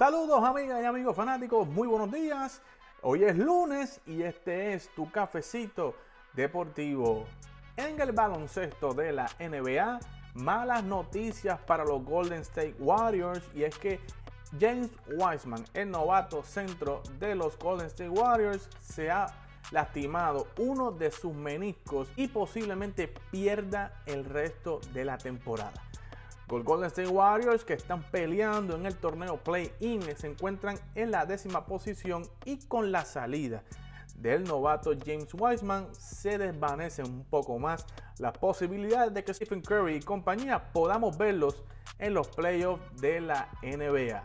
Saludos amigas y amigos fanáticos, muy buenos días. Hoy es lunes y este es tu cafecito deportivo. En el baloncesto de la NBA, malas noticias para los Golden State Warriors y es que James Wiseman, el novato centro de los Golden State Warriors, se ha lastimado uno de sus meniscos y posiblemente pierda el resto de la temporada. Los Golden State Warriors que están peleando en el torneo Play-In se encuentran en la décima posición y con la salida del novato James Wiseman se desvanecen un poco más las posibilidades de que Stephen Curry y compañía podamos verlos en los playoffs de la NBA.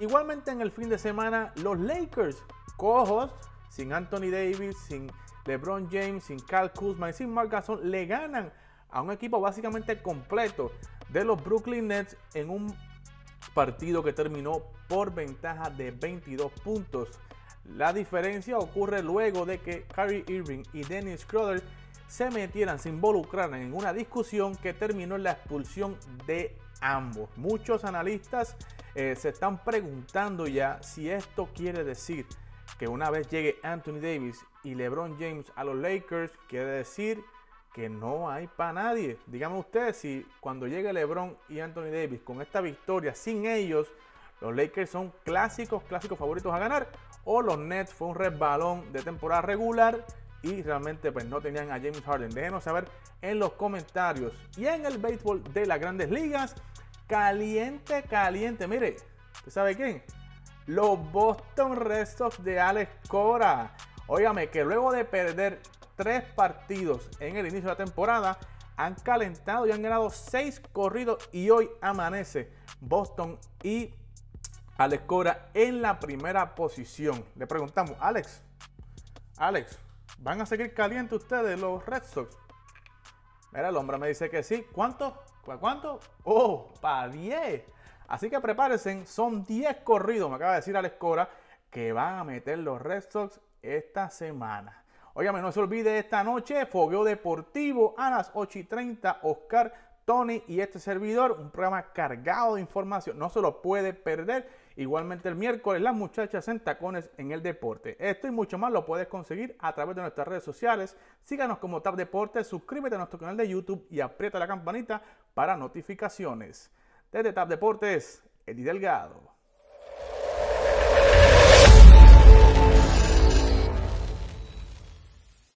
Igualmente en el fin de semana los Lakers cojos sin Anthony Davis, sin LeBron James, sin Kyle Kuzma y sin Mark Gasol, le ganan a un equipo básicamente completo de los Brooklyn Nets en un partido que terminó por ventaja de 22 puntos. La diferencia ocurre luego de que Kyrie Irving y Dennis Schroeder se metieran, se involucraran en una discusión que terminó en la expulsión de ambos. Muchos analistas eh, se están preguntando ya si esto quiere decir que una vez llegue Anthony Davis y LeBron James a los Lakers, quiere decir que no hay para nadie. Díganme ustedes si cuando llegue LeBron y Anthony Davis con esta victoria, sin ellos, los Lakers son clásicos, clásicos favoritos a ganar, o los Nets fue un resbalón de temporada regular y realmente pues no tenían a James Harden. Déjenos saber en los comentarios. Y en el béisbol de las grandes ligas, caliente, caliente. Mire, ¿usted sabe quién? los Boston Red Sox de Alex Cora. Óigame que luego de perder tres partidos en el inicio de la temporada, han calentado y han ganado seis corridos y hoy amanece Boston y Alex Cora en la primera posición. Le preguntamos, Alex, Alex, ¿van a seguir calientes ustedes los Red Sox? Mira, el hombre me dice que sí. ¿Cuánto? ¿Cuánto? Oh, para 10. Así que prepárense, son 10 corridos, me acaba de decir Alex Cora, que van a meter los Red Sox esta semana. Óigame, no se olvide esta noche, Fogueo Deportivo a las 8 y 30, Oscar, Tony y este servidor, un programa cargado de información, no se lo puede perder. Igualmente el miércoles, las muchachas en tacones en el deporte. Esto y mucho más lo puedes conseguir a través de nuestras redes sociales. Síganos como Tap Deportes, suscríbete a nuestro canal de YouTube y aprieta la campanita para notificaciones. Desde TAP Deportes, Eddie Delgado.